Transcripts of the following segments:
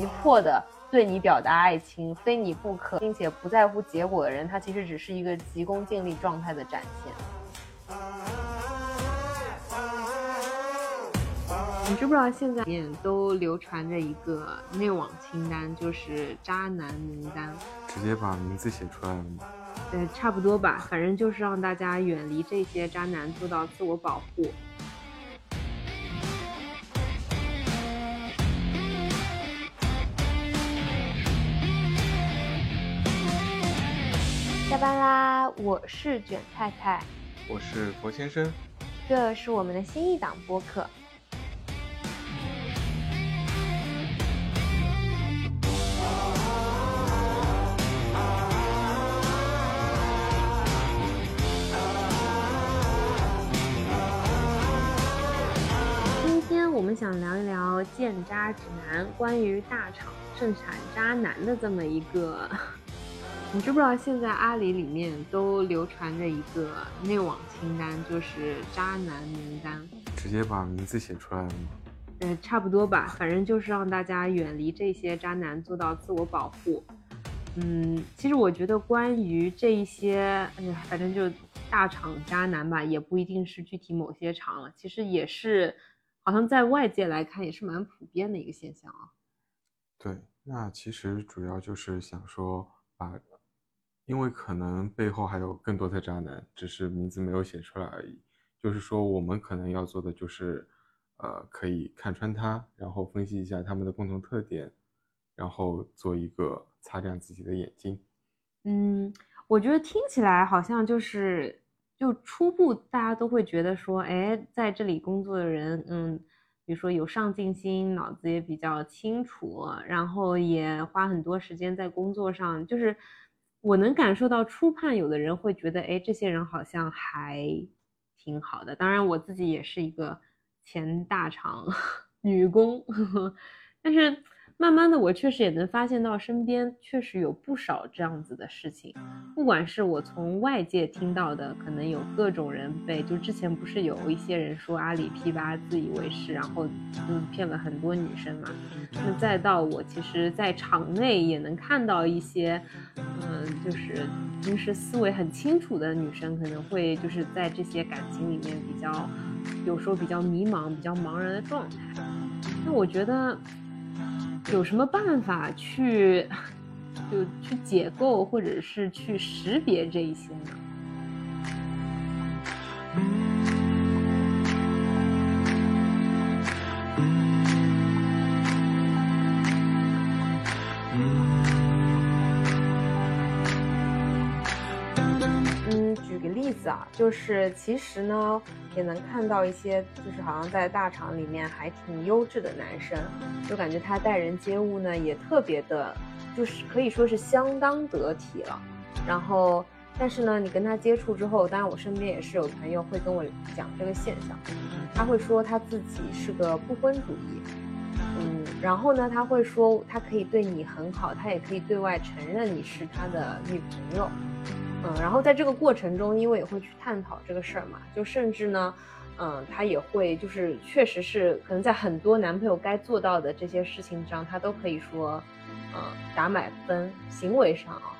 急迫的对你表达爱情，非你不可，并且不在乎结果的人，他其实只是一个急功近利状态的展现。你知不知道现在面都流传着一个内网清单，就是渣男名单，直接把名字写出来了吗？呃，差不多吧，反正就是让大家远离这些渣男，做到自我保护。班啦，我是卷太太，我是佛先生，这是我们的新一档播客。今天我们想聊一聊建渣指南，关于大厂盛产渣男的这么一个。你知不知道现在阿里里面都流传着一个内网清单，就是渣男名单，直接把名字写出来了吗？呃，差不多吧，反正就是让大家远离这些渣男，做到自我保护。嗯，其实我觉得关于这一些，哎呀，反正就大厂渣男吧，也不一定是具体某些厂了，其实也是，好像在外界来看也是蛮普遍的一个现象啊。对，那其实主要就是想说把。因为可能背后还有更多的渣男，只是名字没有写出来而已。就是说，我们可能要做的就是，呃，可以看穿他，然后分析一下他们的共同特点，然后做一个擦亮自己的眼睛。嗯，我觉得听起来好像就是，就初步大家都会觉得说，哎，在这里工作的人，嗯，比如说有上进心，脑子也比较清楚，然后也花很多时间在工作上，就是。我能感受到初判，有的人会觉得，哎，这些人好像还挺好的。当然，我自己也是一个前大厂 女工，但是。慢慢的，我确实也能发现到身边确实有不少这样子的事情，不管是我从外界听到的，可能有各种人被，就之前不是有一些人说阿里 P 八自以为是，然后嗯骗了很多女生嘛，那再到我其实，在场内也能看到一些，嗯，就是平时思维很清楚的女生，可能会就是在这些感情里面比较，有时候比较迷茫、比较茫然的状态，那我觉得。有什么办法去，就去解构，或者是去识别这一些呢？例子啊，就是其实呢，也能看到一些，就是好像在大厂里面还挺优质的男生，就感觉他待人接物呢也特别的，就是可以说是相当得体了。然后，但是呢，你跟他接触之后，当然我身边也是有朋友会跟我讲这个现象，他会说他自己是个不婚主义，嗯，然后呢，他会说他可以对你很好，他也可以对外承认你是他的女朋友。嗯，然后在这个过程中，因为也会去探讨这个事儿嘛，就甚至呢，嗯，他也会就是确实是可能在很多男朋友该做到的这些事情上，他都可以说，嗯，打满分行为上啊，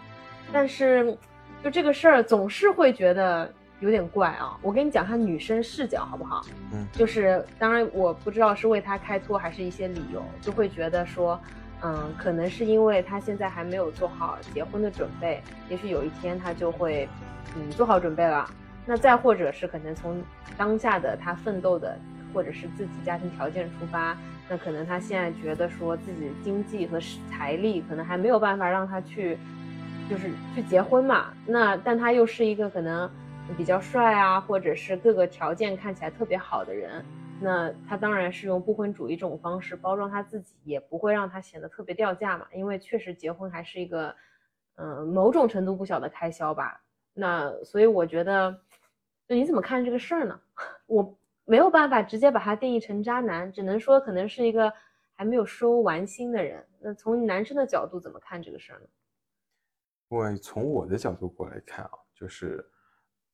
但是就这个事儿总是会觉得有点怪啊。我跟你讲下女生视角好不好？嗯，就是当然我不知道是为他开脱还是一些理由，就会觉得说。嗯，可能是因为他现在还没有做好结婚的准备，也许有一天他就会，嗯，做好准备了。那再或者是可能从当下的他奋斗的，或者是自己家庭条件出发，那可能他现在觉得说自己经济和财力可能还没有办法让他去，就是去结婚嘛。那但他又是一个可能比较帅啊，或者是各个条件看起来特别好的人。那他当然是用不婚主义这种方式包装他自己，也不会让他显得特别掉价嘛。因为确实结婚还是一个，嗯，某种程度不小的开销吧。那所以我觉得，就你怎么看这个事儿呢？我没有办法直接把他定义成渣男，只能说可能是一个还没有收完心的人。那从男生的角度怎么看这个事儿呢？因为从我的角度过来看啊，就是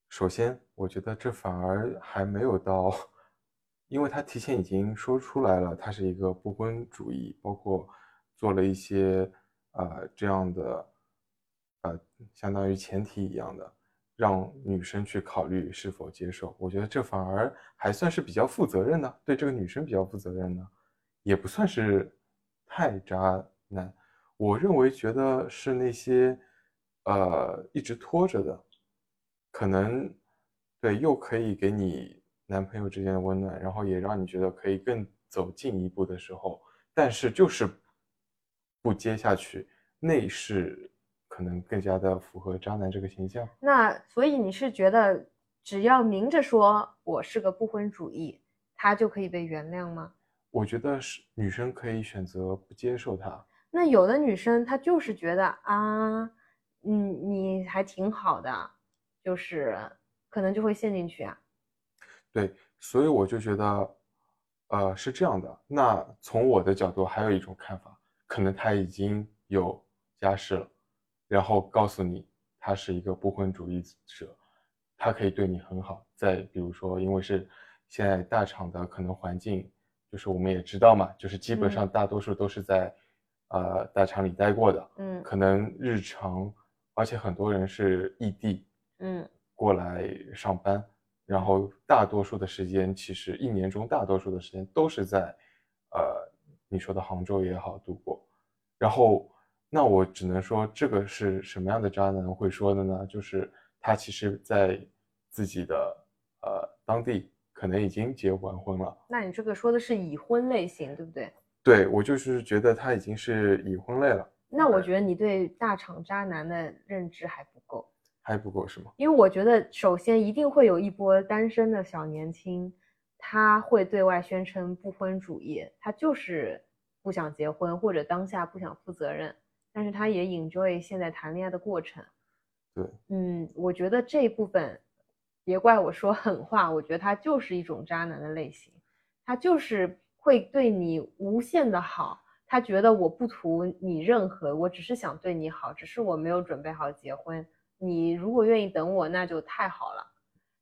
首先我觉得这反而还没有到。因为他提前已经说出来了，他是一个不婚主义，包括做了一些呃这样的呃相当于前提一样的，让女生去考虑是否接受。我觉得这反而还算是比较负责任的，对这个女生比较负责任的，也不算是太渣男。我认为觉得是那些呃一直拖着的，可能对又可以给你男朋友之间的温暖，然后也让你觉得可以更走近一步的时候，但是就是不接下去，那是可能更加的符合渣男这个形象。那所以你是觉得只要明着说我是个不婚主义，他就可以被原谅吗？我觉得是女生可以选择不接受他。那有的女生她就是觉得啊，嗯，你还挺好的，就是可能就会陷进去啊。对，所以我就觉得，呃，是这样的。那从我的角度，还有一种看法，可能他已经有家室了，然后告诉你他是一个不婚主义者，他可以对你很好。再比如说，因为是现在大厂的可能环境，就是我们也知道嘛，就是基本上大多数都是在。呃，大厂里待过的，嗯，可能日常，而且很多人是异地，嗯，过来上班，然后大多数的时间，其实一年中大多数的时间都是在，呃，你说的杭州也好度过，然后，那我只能说，这个是什么样的渣男会说的呢？就是他其实，在自己的呃当地可能已经结完婚了。那你这个说的是已婚类型，对不对？对我就是觉得他已经是已婚类了。那我觉得你对大厂渣男的认知还还不够是吗？因为我觉得首先一定会有一波单身的小年轻，他会对外宣称不婚主义，他就是不想结婚或者当下不想负责任，但是他也 enjoy 现在谈恋爱的过程。对，嗯，我觉得这一部分，别怪我说狠话，我觉得他就是一种渣男的类型，他就是。会对你无限的好，他觉得我不图你任何，我只是想对你好，只是我没有准备好结婚。你如果愿意等我，那就太好了。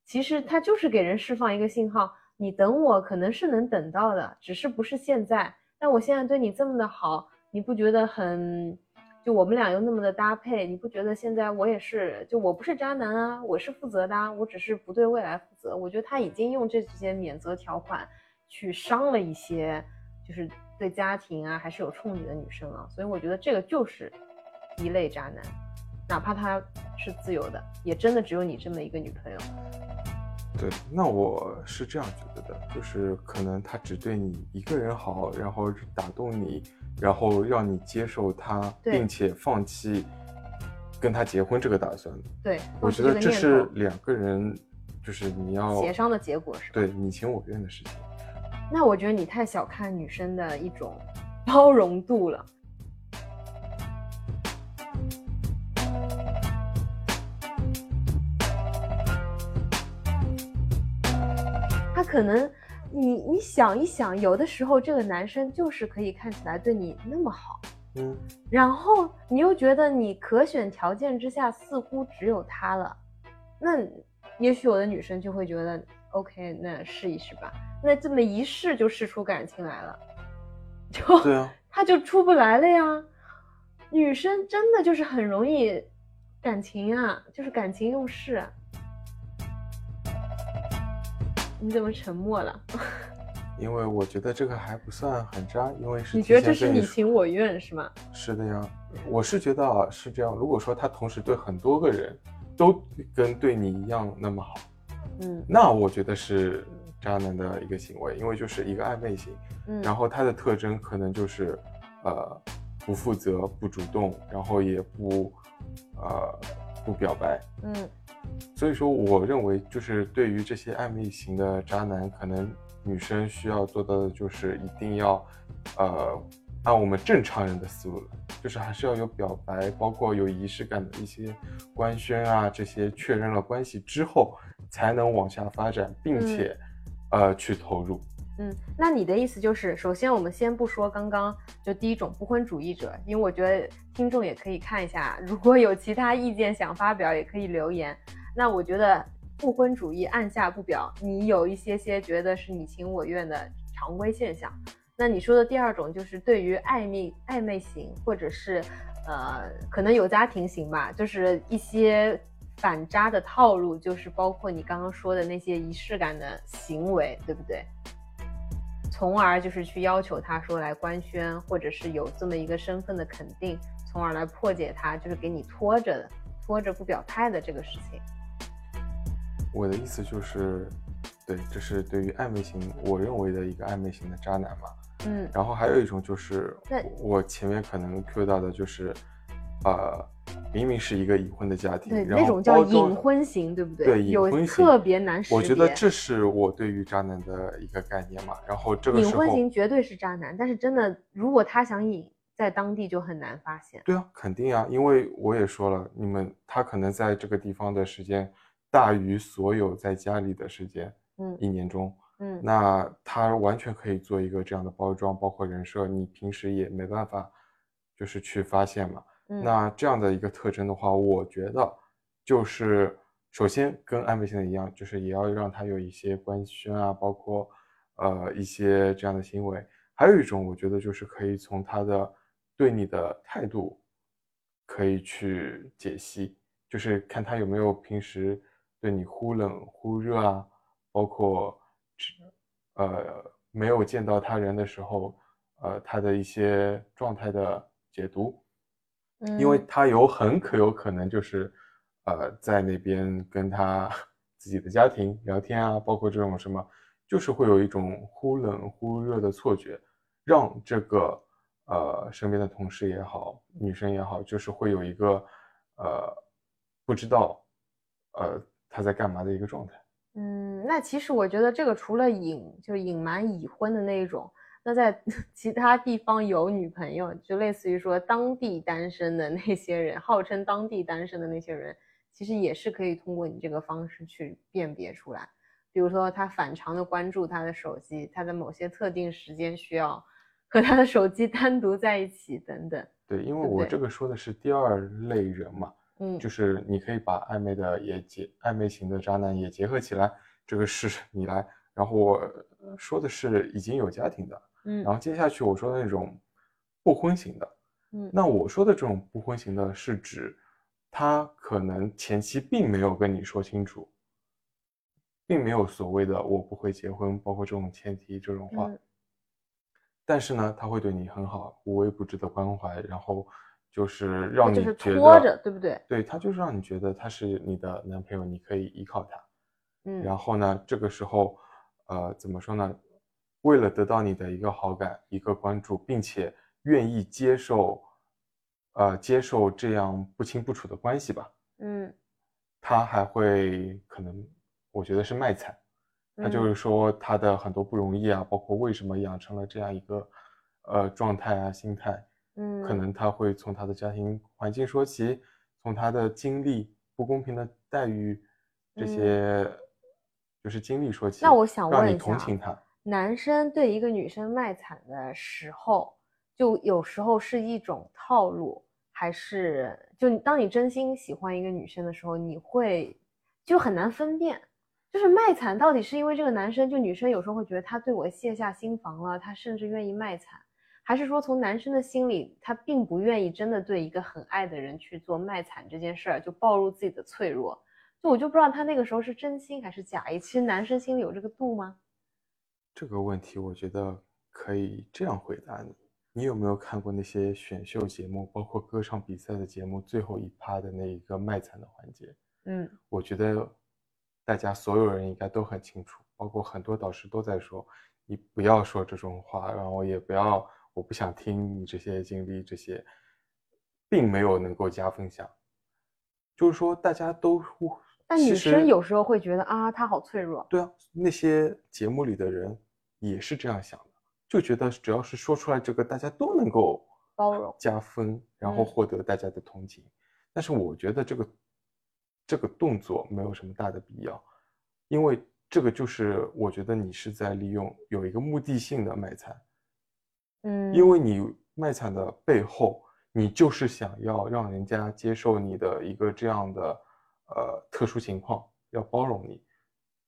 其实他就是给人释放一个信号，你等我可能是能等到的，只是不是现在。但我现在对你这么的好，你不觉得很？就我们俩又那么的搭配，你不觉得现在我也是？就我不是渣男啊，我是负责的啊，我只是不对未来负责。我觉得他已经用这些免责条款。去伤了一些，就是对家庭啊还是有憧憬的女生啊，所以我觉得这个就是一类渣男，哪怕他是自由的，也真的只有你这么一个女朋友。对，那我是这样觉得的，就是可能他只对你一个人好，然后打动你，然后让你接受他，并且放弃跟他结婚这个打算。对，我觉得这是两个人，就是你要协商的结果，是吧？对你情我愿的事情。那我觉得你太小看女生的一种包容度了。可能，你你想一想，有的时候这个男生就是可以看起来对你那么好，嗯，然后你又觉得你可选条件之下似乎只有他了，那也许有的女生就会觉得。OK，那试一试吧。那这么一试就试出感情来了，就对啊，他就出不来了呀。女生真的就是很容易感情啊，就是感情用事。你怎么沉默了？因为我觉得这个还不算很渣，因为是你觉得这是你情我愿是吗？是的呀，我是觉得啊是这样。如果说他同时对很多个人都跟对你一样那么好。嗯，那我觉得是渣男的一个行为，因为就是一个暧昧型，嗯，然后他的特征可能就是，呃，不负责、不主动，然后也不，呃，不表白，嗯，所以说我认为就是对于这些暧昧型的渣男，可能女生需要做到的就是一定要，呃。按我们正常人的思路，就是还是要有表白，包括有仪式感的一些官宣啊，这些确认了关系之后，才能往下发展，并且，呃，去投入。嗯，那你的意思就是，首先我们先不说刚刚就第一种不婚主义者，因为我觉得听众也可以看一下，如果有其他意见想发表，也可以留言。那我觉得不婚主义按下不表，你有一些些觉得是你情我愿的常规现象。那你说的第二种就是对于暧昧暧昧型，或者是呃可能有家庭型吧，就是一些反渣的套路，就是包括你刚刚说的那些仪式感的行为，对不对？从而就是去要求他说来官宣，或者是有这么一个身份的肯定，从而来破解他就是给你拖着拖着不表态的这个事情。我的意思就是，对，这是对于暧昧型，我认为的一个暧昧型的渣男嘛。嗯。然后还有一种就是，我前面可能 Q 到的就是，呃。明明是一个已婚的家庭，对那种叫隐婚型，对不对？对，隐婚型特别难识别。我觉得这是我对于渣男的一个概念嘛。然后这个隐婚型绝对是渣男，但是真的，如果他想隐在当地，就很难发现。对啊，肯定啊，因为我也说了，你们他可能在这个地方的时间大于所有在家里的时间，嗯，一年中，嗯，那他完全可以做一个这样的包装，包括人设，你平时也没办法，就是去发现嘛。那这样的一个特征的话，我觉得就是首先跟暧昧性的一样，就是也要让他有一些官宣啊，包括呃一些这样的行为。还有一种，我觉得就是可以从他的对你的态度可以去解析，就是看他有没有平时对你忽冷忽热啊，包括呃没有见到他人的时候，呃他的一些状态的解读。因为他有很可有可能就是，呃，在那边跟他自己的家庭聊天啊，包括这种什么，就是会有一种忽冷忽热的错觉，让这个呃身边的同事也好，女生也好，就是会有一个呃不知道呃他在干嘛的一个状态。嗯，那其实我觉得这个除了隐就隐瞒已婚的那一种。那在 其他地方有女朋友，就类似于说当地单身的那些人，号称当地单身的那些人，其实也是可以通过你这个方式去辨别出来。比如说他反常的关注他的手机，他在某些特定时间需要 和他的手机单独在一起等等。对，因为我这个说的是第二类人嘛，嗯，就是你可以把暧昧的也结暧昧型的渣男也结合起来，这个是 你来。然后我说的是已经有家庭的。嗯，然后接下去我说的那种不婚型的，嗯，那我说的这种不婚型的是指他可能前期并没有跟你说清楚，并没有所谓的我不会结婚，包括这种前提这种话，但是呢，他会对你很好，无微不至的关怀，然后就是让你觉得，对不对？对他就是让你觉得他是你的男朋友，你可以依靠他，嗯，然后呢，这个时候，呃，怎么说呢？为了得到你的一个好感、一个关注，并且愿意接受，呃，接受这样不清不楚的关系吧。嗯，他还会可能，我觉得是卖惨。他就是说他的很多不容易啊，包括为什么养成了这样一个，呃，状态啊、心态。嗯，可能他会从他的家庭环境说起，从他的经历不公平的待遇这些，就是经历说起。那我想问让你同情他。男生对一个女生卖惨的时候，就有时候是一种套路，还是就当你真心喜欢一个女生的时候，你会就很难分辨，就是卖惨到底是因为这个男生就女生有时候会觉得他对我卸下心防了，他甚至愿意卖惨，还是说从男生的心里他并不愿意真的对一个很爱的人去做卖惨这件事儿，就暴露自己的脆弱，就我就不知道他那个时候是真心还是假意，其实男生心里有这个度吗？这个问题我觉得可以这样回答你：你有没有看过那些选秀节目，包括歌唱比赛的节目，最后一趴的那一个卖惨的环节？嗯，我觉得大家所有人应该都很清楚，包括很多导师都在说，你不要说这种话，然后也不要，我不想听你这些经历，这些并没有能够加分项。就是说，大家都。但女生有时候会觉得啊，她好脆弱。对啊，那些节目里的人也是这样想的，就觉得只要是说出来这个，大家都能够包容、加分，然后获得大家的同情。但是我觉得这个这个动作没有什么大的必要，因为这个就是我觉得你是在利用有一个目的性的卖惨。嗯，因为你卖惨的背后，你就是想要让人家接受你的一个这样的。呃，特殊情况要包容你，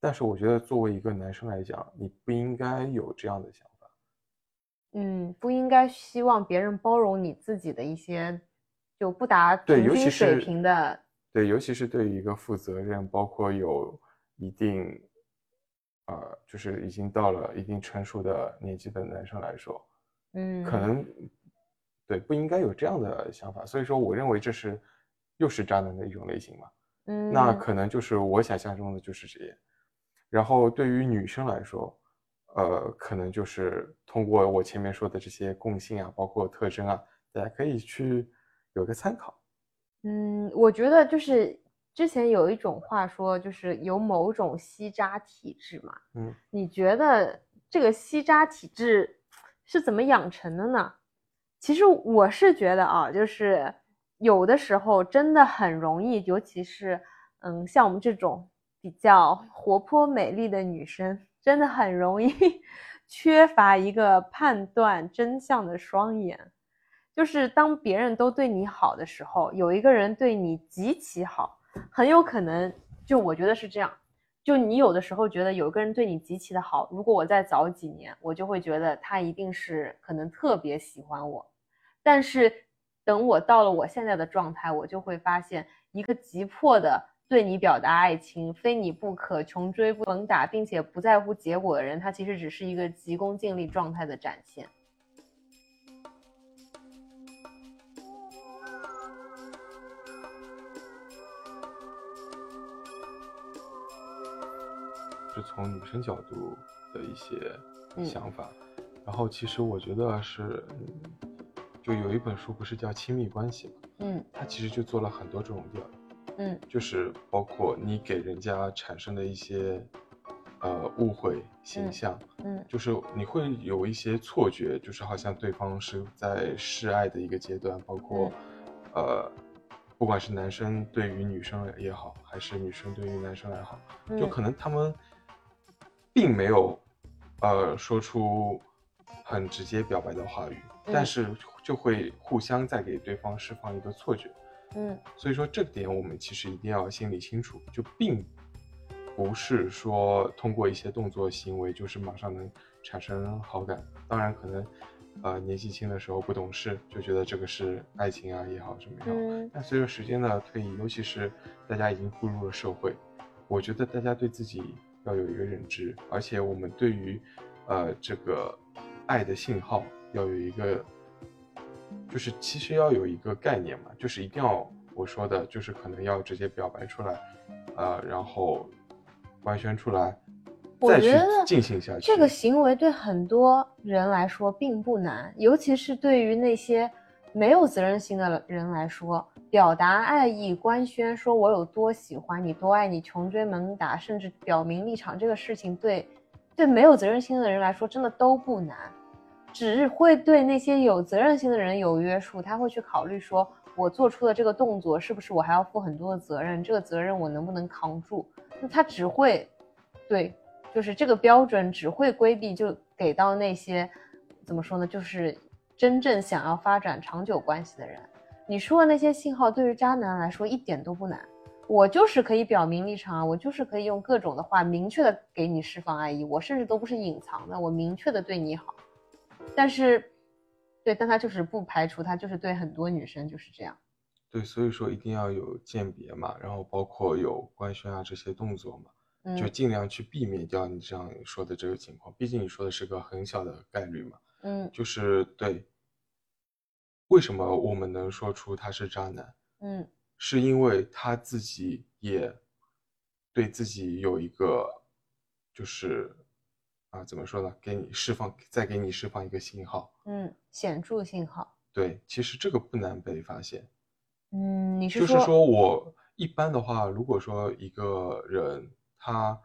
但是我觉得作为一个男生来讲，你不应该有这样的想法。嗯，不应该希望别人包容你自己的一些就不达对，尤其平均水是平的，对，尤其是对于一个负责任，包括有一定，呃，就是已经到了一定成熟的年纪的男生来说，嗯，可能对不应该有这样的想法。所以说，我认为这是又是渣男的一种类型嘛。嗯，那可能就是我想象中的就是这样。然后对于女生来说，呃，可能就是通过我前面说的这些共性啊，包括特征啊，大家可以去有个参考。嗯，我觉得就是之前有一种话说，就是有某种吸渣体质嘛。嗯，你觉得这个吸渣体质是怎么养成的呢？其实我是觉得啊，就是有的时候真的很容易，尤其是嗯，像我们这种比较活泼美丽的女生，真的很容易 缺乏一个判断真相的双眼。就是当别人都对你好的时候，有一个人对你极其好，很有可能就我觉得是这样。就你有的时候觉得有一个人对你极其的好，如果我再早几年，我就会觉得他一定是可能特别喜欢我。但是等我到了我现在的状态，我就会发现，一个急迫的对你表达爱情、非你不可、穷追不猛打，并且不在乎结果的人，他其实只是一个急功近利状态的展现。是从女生角度的一些嗯想法。然后其实我觉得是，嗯就有一本书不是叫《亲密关系》吗？嗯它其实就做了很多这种调研。嗯就是包括你给人家产生的一些呃误会形象，嗯就是你会有一些错觉，就是好像对方是在示爱的一个阶段，包括、呃，不管是男生对于女生也好，还是女生对于男生也好，就嗯可能他们并没有呃说出很直接表白的话语，但嗯是就会互相再给对方释放一个错觉。嗯所以说这点我们其实一定要心里清楚，就并不是说通过一些动作行为就是马上能产生好感。当然可能，呃年纪轻的时候不懂事，就觉得这个是爱情啊也好什么也好。嗯但随着时间的推移，尤其是大家已经步入了社会，我觉得大家对自己要有一个认知，而且我们对于呃这个爱的信号要有一个，就是其实要有一个概念嘛，就是一定要我说的，就是可能要直接表白出来，呃，然后官宣出来，我再去进行下去。这个行为对很多人来说并不难，尤其是对于那些没有责任心的人来说，表达爱意、官宣说我有多喜欢你、多爱你、穷追猛打，甚至表明立场，这个事情对对没有责任心的人来说真的都不难，只会对那些有责任心的人有约束，他会去考虑说，我做出的这个动作是不是我还要负很多的责任，这个责任我能不能扛住？那他只会对就是这个标准只会规避，就给到那些怎么说呢，就是真正想要发展长久关系的人。你说的那些信号，对于渣男来说一点都不难。我就是可以表明立场啊，我就是可以用各种的话明确的给你释放爱意，我甚至都不是隐藏的，我明确的对你好。但是，对，但他就是不排除他就是对很多女生就是这样。对，所以说一定要有鉴别嘛，然后包括有官宣啊这些动作嘛，就嗯尽量去避免掉你这样说的这个情况。毕竟你说的是个很小的概率嘛，嗯就是对。为什么我们能说出他是渣男？嗯是因为他自己也对自己有一个，就是啊，怎么说呢？给你释放，再给你释放一个信号。嗯，显著信号。对，其实这个不难被发现。嗯，你是就是说我一般的话，如果说一个人他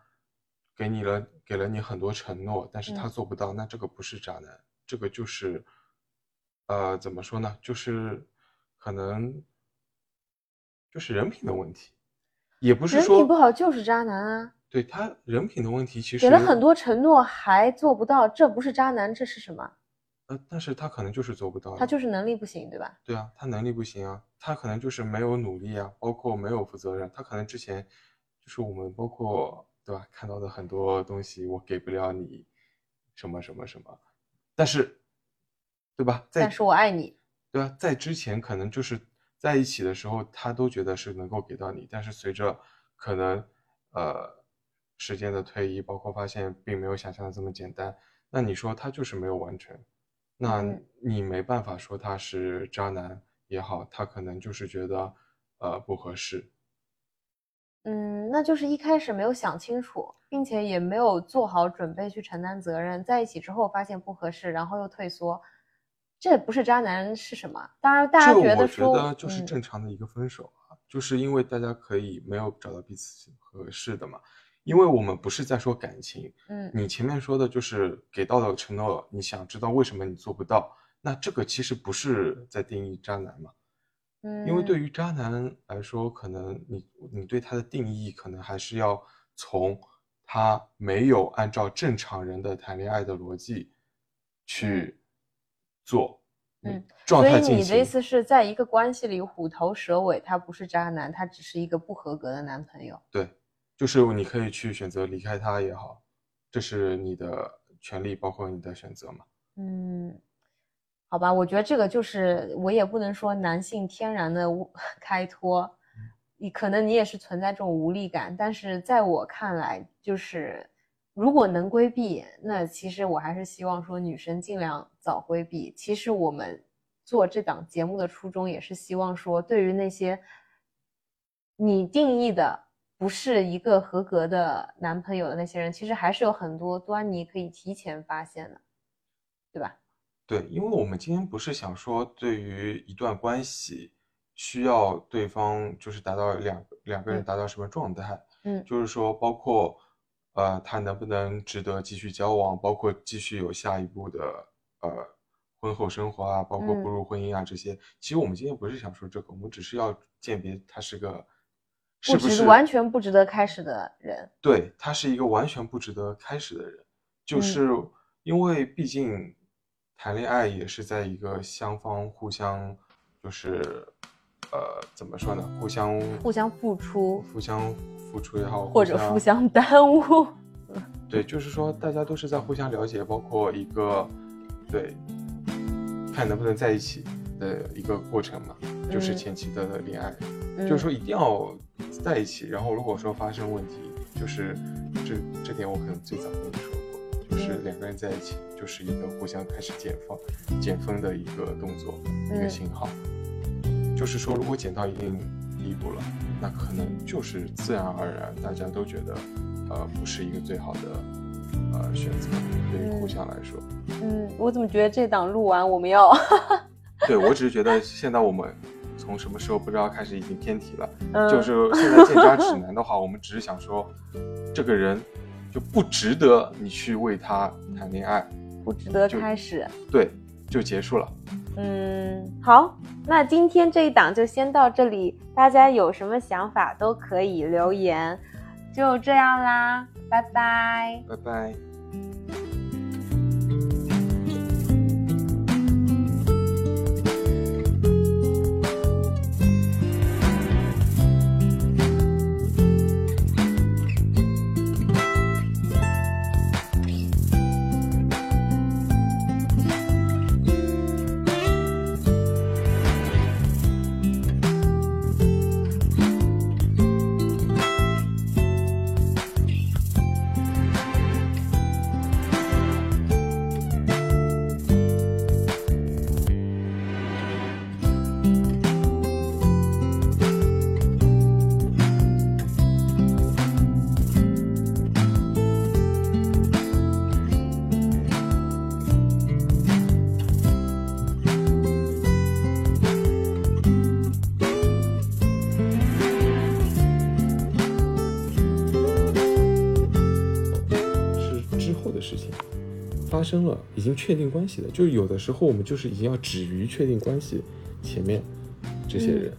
给你了给了你很多承诺，但是他嗯做不到，那这个不是渣男，这个就是，呃，怎么说呢？就是可能就是人品的问题，也不是说人品不好就是渣男啊。对他人品的问题，其实给了很多承诺还做不到，这不是渣男，这是什么？呃，但是他可能就是做不到，他就是能力不行，对吧？对啊，他能力不行啊，他可能就是没有努力啊，包括没有负责任，他可能之前就是我们包括对吧看到的很多东西，我给不了你什么什么什么，但是对吧？在但是我爱你，对吧？在之前可能就是在一起的时候，他都觉得是能够给到你，但是随着可能呃时间的推移，包括发现并没有想象的这么简单，那你说他就是没有完成，那嗯你没办法说他是渣男也好，他可能就是觉得呃不合适，嗯，那就是一开始没有想清楚，并且也没有做好准备去承担责任，在一起之后发现不合适，然后又退缩，这不是渣男是什么？当然，大家觉得说，觉得就是嗯正常的一个分手啊，就是因为大家可以没有找到彼此合适的嘛。因为我们不是在说感情，嗯你前面说的就是给到的承诺，你想知道为什么你做不到，那这个其实不是在定义渣男嘛。嗯，因为对于渣男来说，可能你你对他的定义，可能还是要从他没有按照正常人的谈恋爱的逻辑去做，嗯，状所以。你的意思是在一个关系里虎头蛇尾，他不是渣男，他只是一个不合格的男朋友。对，就是你可以去选择离开他也好，这是你的权利，包括你的选择嘛。嗯，好吧，我觉得这个就是我也不能说男性天然的无 开脱，你可能你也是存在这种无力感，但是在我看来，就是如果能规避，那其实我还是希望说女生尽量早规避。其实我们做这档节目的初衷也是希望说，对于那些你定义的不是一个合格的男朋友的那些人，其实还是有很多端倪可以提前发现的，对吧？对，因为我们今天不是想说，对于一段关系，需要对方就是达到两两个人嗯达到什么状态，嗯就是说包括呃他能不能值得继续交往，包括继续有下一步的呃婚后生活啊，包括步嗯入婚姻啊这些。其实我们今天不是想说这个，我们只是要鉴别他是个是不值不是完全不值得开始的人。对，他是一个完全不值得开始的人，就嗯是因为毕竟谈恋爱也是在一个双方互相就是呃怎么说呢，互相互相付出互相付出也好，或者互相耽误。对，就是说大家都是在互相了解，包括一个对看能不能在一起的一个过程嘛，就是嗯前期的恋爱。嗯就是说一定要在一起，然后如果说发生问题，就是这这点我可能最早跟你说过，就是嗯两个人在一起就是一个互相开始减放、减分的一个动作，一个嗯信号。就是说，如果减到一定地步了，那可能就是自然而然大家都觉得，呃，不是一个最好的呃选择，对于互嗯相来说。嗯，我怎么觉得这档录完我们要 对我只是觉得现在我们从什么时候不知道开始已经偏题了。嗯就是 现在见渣指南的话，我们只是想说，这个人就不值得你去为他谈恋爱，不值得开始。对，就结束了。嗯，好，那今天这一档就先到这里，大家有什么想法都可以留言，就这样啦，拜拜。拜拜。生了，已经确定关系了。就是有的时候我们就是已经要止于确定关系前面这些人，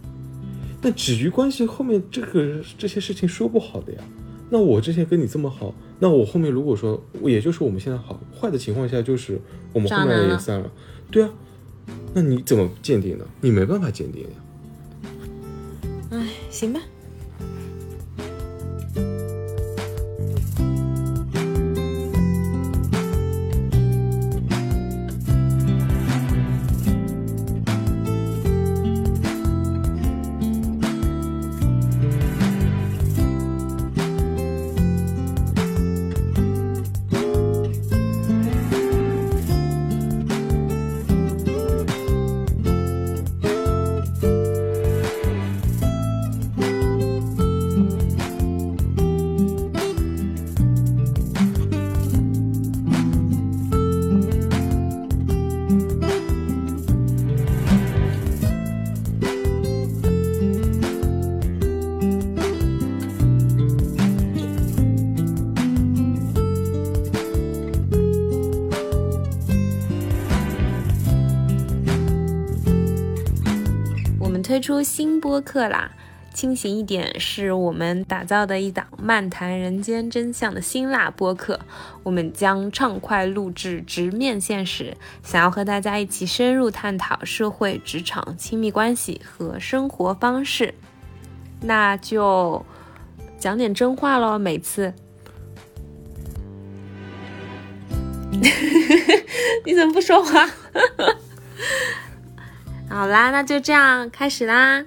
那止于关系后面这个这些事情说不好的呀。那我之前跟你这么好，那我后面如果说，也就是我们现在好坏的情况下，就是我们后面也散了，对啊，那你怎么鉴定呢？你没办法鉴定呀。哎，行吧。推出新播客啦！清醒一点是我们打造的一档漫谈人间真相的辛辣播客，我们将畅快录制，直面现实，想要和大家一起深入探讨社会、职场、亲密关系和生活方式。那就讲点真话喽，每次。你怎么不说话？好啦，那就这样开始啦。